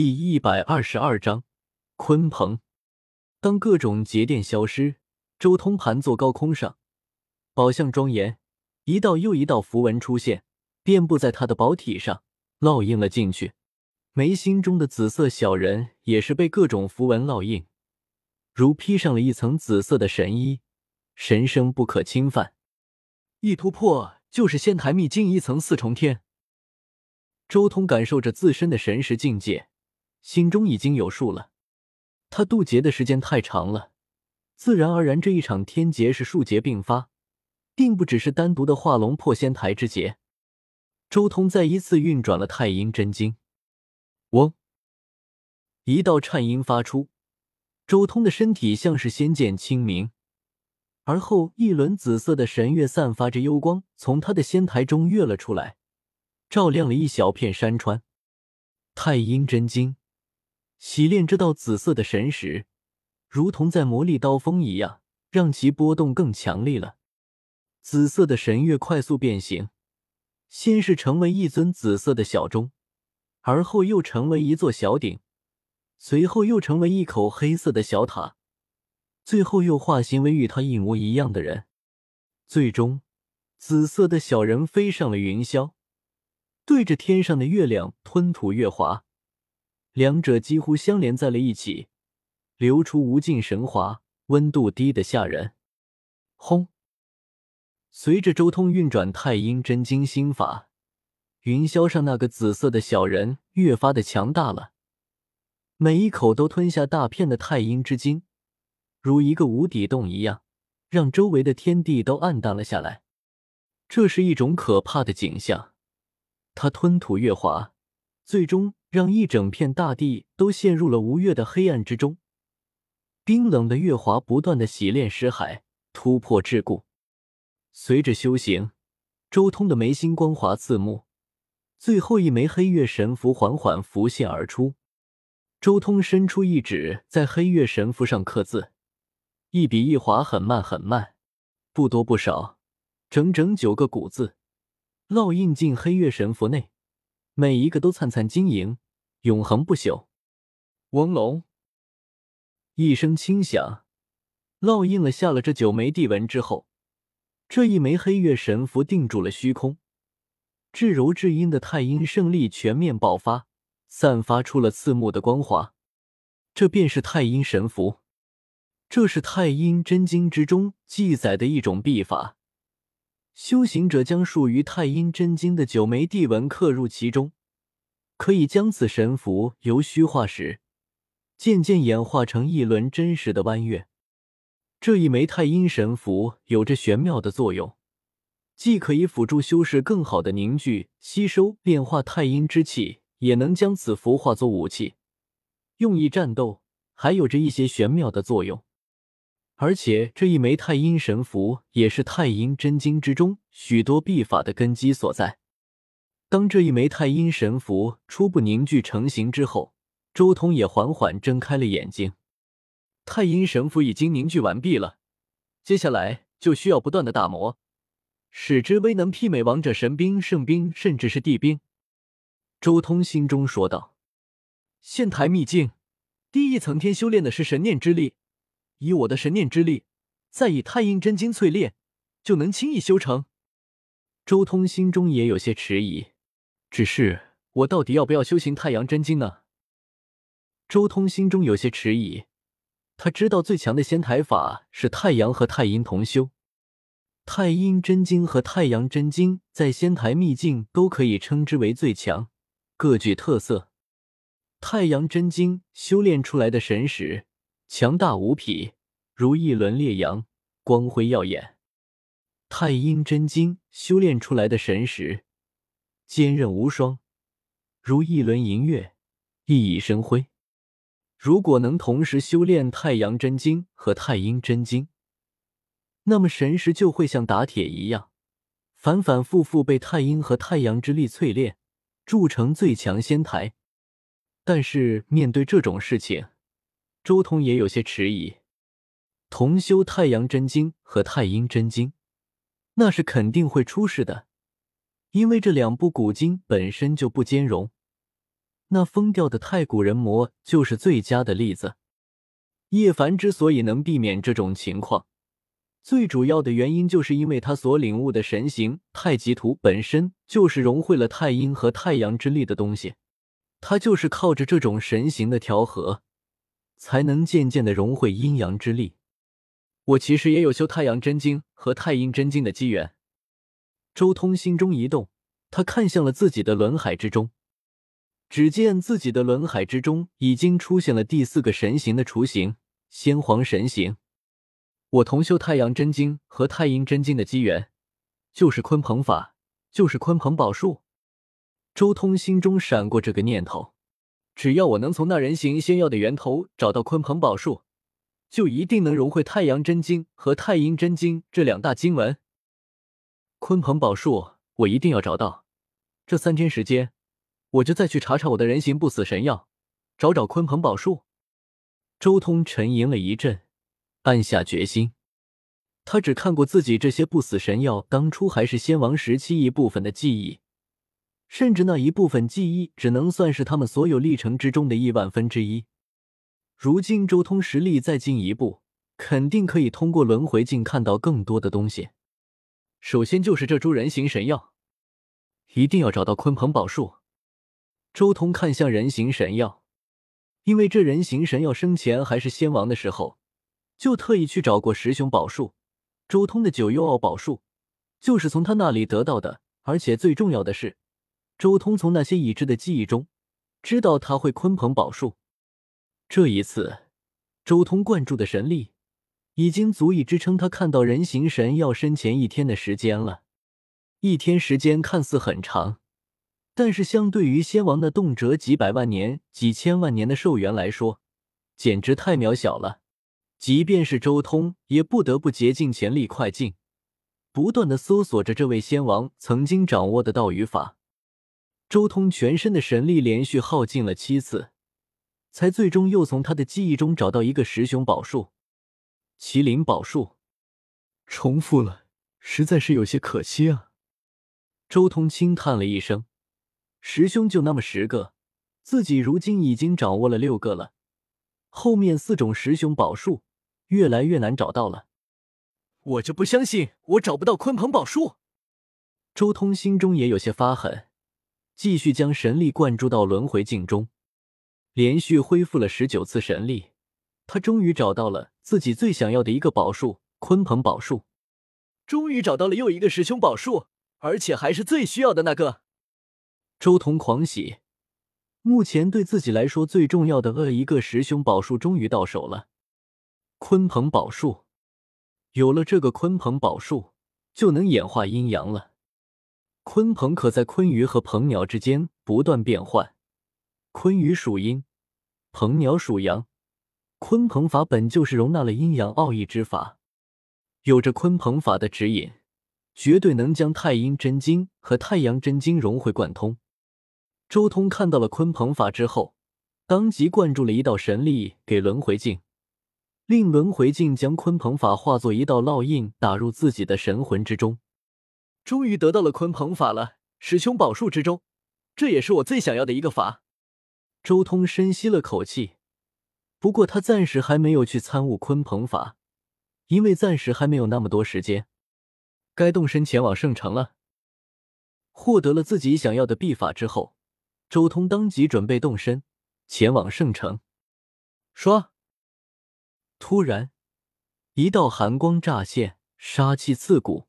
第一百二十二章鲲鹏。当各种节电消失，周通盘坐高空上，宝相庄严，一道又一道符文出现，遍布在他的宝体上，烙印了进去。眉心中的紫色小人也是被各种符文烙印，如披上了一层紫色的神衣，神圣不可侵犯。一突破就是仙台秘境一层四重天。周通感受着自身的神识境界，心中已经有数了。他渡劫的时间太长了，自然而然这一场天劫是数劫并发，并不只是单独的化龙破仙台之劫。周通再一次运转了太阴真经。嗡！一道颤音发出，周通的身体像是仙剑清明，而后一轮紫色的神月散发着幽光，从他的仙台中跃了出来，照亮了一小片山川。太阴真经，洗炼这道紫色的神石，如同在磨砺刀锋一样，让其波动更强力了。紫色的神月快速变形，先是成为一尊紫色的小钟。而后又成为一座小鼎，随后又成为一口黑色的小塔，最后又化形为与他一模一样的人。最终，紫色的小人飞上了云霄，对着天上的月亮吞吐月华，两者几乎相连在了一起，流出无尽神华，温度低得吓人。轰！随着周通运转太阴真经心法。云霄上那个紫色的小人越发的强大了，每一口都吞下大片的太阴之精，如一个无底洞一样，让周围的天地都暗淡了下来。这是一种可怕的景象。他吞吐月华，最终让一整片大地都陷入了无月的黑暗之中。冰冷的月华不断的洗炼尸海，突破桎梏。随着修行，周通的眉心光华刺目。最后一枚黑月神符缓缓浮现而出，周通伸出一指，在黑月神符上刻字，一笔一划，很慢很慢，不多不少，整整九个古字，烙印进黑月神符内，每一个都灿灿晶莹，永恒不朽。嗡隆，一声轻响，烙印了下了这九枚地文之后，这一枚黑月神符定住了虚空。至柔至阴的太阴圣力全面爆发，散发出了刺目的光华。这便是太阴神符，这是太阴真经之中记载的一种秘法。修行者将属于太阴真经的九枚地文刻入其中，可以将此神符由虚化实，渐渐演化成一轮真实的弯月。这一枚太阴神符有着玄妙的作用。既可以辅助修士更好的凝聚、吸收、炼化太阴之气，也能将此符化作武器，用以战斗，还有着一些玄妙的作用。而且这一枚太阴神符也是太阴真经之中许多秘法的根基所在。当这一枚太阴神符初步凝聚成型之后，周通也缓缓睁开了眼睛。太阴神符已经凝聚完毕了，接下来就需要不断的打磨。使之威能媲美王者神兵、圣兵，甚至是帝兵。周通心中说道：“仙台秘境第一层天修炼的是神念之力，以我的神念之力，再以太阴真经淬炼，就能轻易修成。”周通心中也有些迟疑，只是我到底要不要修行太阳真经呢？周通心中有些迟疑，他知道最强的仙台法是太阳和太阴同修。太阴真经和太阳真经在仙台秘境都可以称之为最强，各具特色。太阳真经修炼出来的神识强大无匹，如一轮烈阳，光辉耀眼；太阴真经修炼出来的神识坚韧无双，如一轮银月，熠熠生辉。如果能同时修炼太阳真经和太阴真经，那么神识就会像打铁一样，反反复复被太阴和太阳之力淬炼，铸成最强仙台。但是面对这种事情，周通也有些迟疑。同修太阳真经和太阴真经，那是肯定会出事的，因为这两部古经本身就不兼容。那疯掉的太古人魔就是最佳的例子。叶凡之所以能避免这种情况，最主要的原因就是因为他所领悟的神形太极图本身就是融汇了太阴和太阳之力的东西，他就是靠着这种神形的调和，才能渐渐的融汇阴阳之力。我其实也有修太阳真经和太阴真经的机缘。周通心中一动，他看向了自己的轮海之中。只见自己的轮海之中已经出现了第四个神形的雏形——先皇神形。我同修太阳真经和太阴真经的机缘，就是鲲鹏法，就是鲲鹏宝术。周通心中闪过这个念头：只要我能从那人形仙药的源头找到鲲鹏宝术，就一定能融会太阳真经和太阴真经这两大经文。鲲鹏宝术，我一定要找到。这三天时间。我就再去查查我的人形不死神药，找找鲲鹏宝术。周通沉吟了一阵，暗下决心。他只看过自己这些不死神药当初还是仙王时期一部分的记忆，甚至那一部分记忆只能算是他们所有历程之中的亿万分之一。如今周通实力再进一步，肯定可以通过轮回镜看到更多的东西。首先就是这株人形神药，一定要找到鲲鹏宝树。周通看向人形神药，因为这人形神药生前还是仙王的时候，就特意去找过十雄宝树。周通的九幽奥宝术就是从他那里得到的，而且最重要的是，周通从那些已知的记忆中知道他会鲲鹏宝术。这一次，周通灌注的神力已经足以支撑他看到人形神药身前一天的时间了。一天时间看似很长。但是，相对于仙王那动辄几百万年、几千万年的寿元来说，简直太渺小了。即便是周通，也不得不竭尽全力快进，不断的搜索着这位仙王曾经掌握的道与法。周通全身的神力连续耗尽了七次，才最终又从他的记忆中找到一个石雄宝术——麒麟宝术。重复了，实在是有些可惜啊。周通轻叹了一声。师兄就那么十个，自己如今已经掌握了六个了。后面四种十雄宝术越来越难找到了。我就不相信我找不到鲲鹏宝术。周通心中也有些发狠，继续将神力灌注到轮回镜中，连续恢复了十九次神力，他终于找到了自己最想要的一个宝术——鲲鹏宝术。终于找到了又一个师兄宝术，而且还是最需要的那个。周彤狂喜，目前对自己来说最重要的呃一个师兄宝术终于到手了。鲲鹏宝术，有了这个鲲鹏宝术，就能演化阴阳了。鲲鹏可在鲲鱼和鹏鸟之间不断变换，鲲鱼属阴，鹏鸟属阳。鲲鹏法本就是容纳了阴阳奥义之法，有着鲲鹏法的指引，绝对能将太阴真经和太阳真经融会贯通。周通看到了鲲鹏法之后，当即灌注了一道神力给轮回镜，令轮回镜将鲲鹏法化作一道烙印打入自己的神魂之中。终于得到了鲲鹏法了，师兄宝术之中，这也是我最想要的一个法。周通深吸了口气，不过他暂时还没有去参悟鲲鹏法，因为暂时还没有那么多时间。该动身前往圣城了。获得了自己想要的秘法之后。周通当即准备动身，前往圣城。说，突然，一道寒光乍现，杀气刺骨。